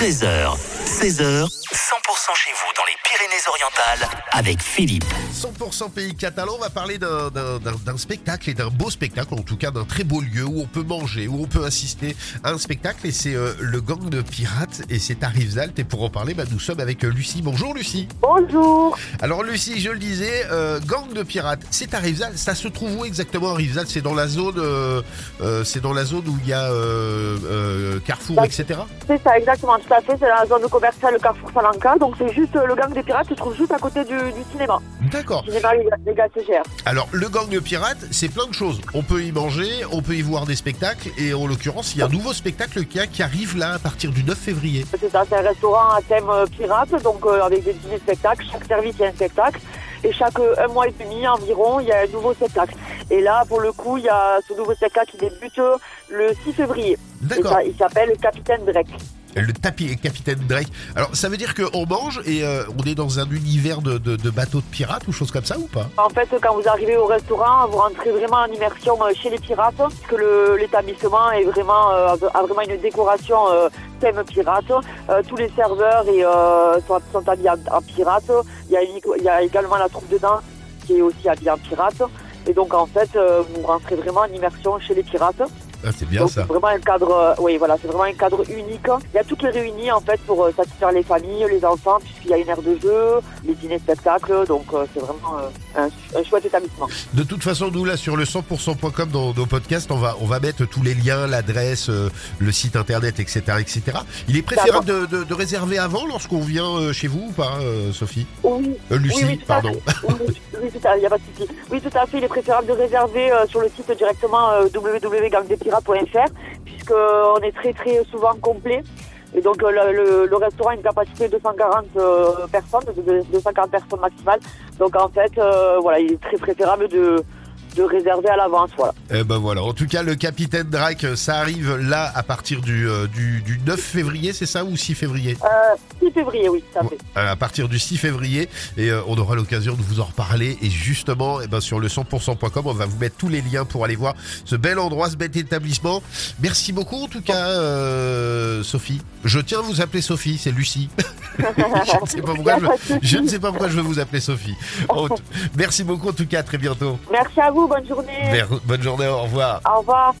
13h, 16h, 100% chez vous dans les Pyrénées-Orientales avec Philippe. 100% pays catalan, on va parler d'un- spectacle et d'un beau spectacle, en tout cas d'un très beau lieu où on peut manger, où on peut assister à un spectacle et c'est euh, le gang de pirates et c'est à Rivesaltes et pour en parler, bah, nous sommes avec euh, Lucie. Bonjour Lucie. Bonjour. Alors Lucie, je le disais, euh, gang de pirates, c'est à Rivesaltes, ça se trouve où exactement à Rivesaltes? C'est dans la zone, euh, euh, c'est dans la zone où il y a euh, euh, Carrefour, Bah, etc. C'est ça, exactement, tout à fait. C'est la zone commerciale Carrefour Salanca. Donc, c'est juste euh, le gang des pirates se trouve juste à côté du, du cinéma. D'accord. Cinéma les, gars CGR. Alors, le gang de pirates, c'est plein de choses. On peut y manger, on peut y voir des spectacles, et en l'occurrence, il y a un nouveau spectacle qui, a- qui arrive là à partir du 9 février. C'est ça, c'est un restaurant à thème euh, pirate, donc euh, avec des dîners spectacles. Chaque service, il y a un spectacle. Et chaque un mois et demi environ, il y a un nouveau spectacle. Et là, pour le coup, il y a ce nouveau spectacle qui débute le 6 février. D'accord. il s'appelle Capitaine Drake. Le tapis Capitaine Drake. Alors, ça veut dire qu'on mange et euh, on est dans un univers de, bateaux de pirates ou choses comme ça ou pas? En fait, quand vous arrivez au restaurant, vous rentrez vraiment en immersion euh, chez les pirates, puisque le- l'établissement euh, a vraiment une décoration thème pirate. Tous les serveurs sont, habillés en, en pirate. Il y, a, également la troupe de danse qui est aussi habillée en pirate. Et donc en fait, vous rentrez vraiment en immersion chez les pirates. Ah, C'est bien donc ça. c'est vraiment un cadre, euh, oui voilà, c'est vraiment un cadre unique. Il y a toutes les réunies en fait pour euh, satisfaire les familles, les enfants, puisqu'il y a une aire de jeu, les dîners spectacles. Donc euh, c'est vraiment un, un chouette établissement. De toute façon, nous là sur le 100%.com dans nos podcasts, on va on va mettre tous les liens, l'adresse, le site internet, etc., etc. Il est préférable de, de- de réserver avant lorsqu'on vient chez vous ou pas, Sophie? Oui, Lucie, oui, oui, tout pardon. Oui, oui, tout à, y a pas de souci. Oui, tout à fait. Il est préférable de réserver sur le site directement euh, puisqu'on est très très souvent complet. Et donc euh, le, restaurant a une capacité de 240 euh, personnes, de, de 240 personnes maximales. Donc en fait, euh, voilà, il est très préférable de, de réserver à l'avance. Voilà. Eh ben voilà. En tout cas, le Capitaine Drake, ça arrive là à partir du, euh, du, du 9 février, c'est ça ou 6 février? Euh, 6 février, oui, à fait. à partir du 6 février et euh, on aura l'occasion de vous en reparler et justement eh ben, sur le 100%.com on va vous mettre tous les liens pour aller voir ce bel endroit, ce bel établissement. Merci beaucoup en tout cas euh, Sophie. Je tiens à vous appeler Sophie, c'est Lucie. je ne sais pas pourquoi je, souci. je ne sais pas pourquoi je veux vous appeler Sophie. Merci beaucoup en tout cas, à très bientôt. Merci à vous, bonne journée. Bonne journée, au revoir. Au revoir.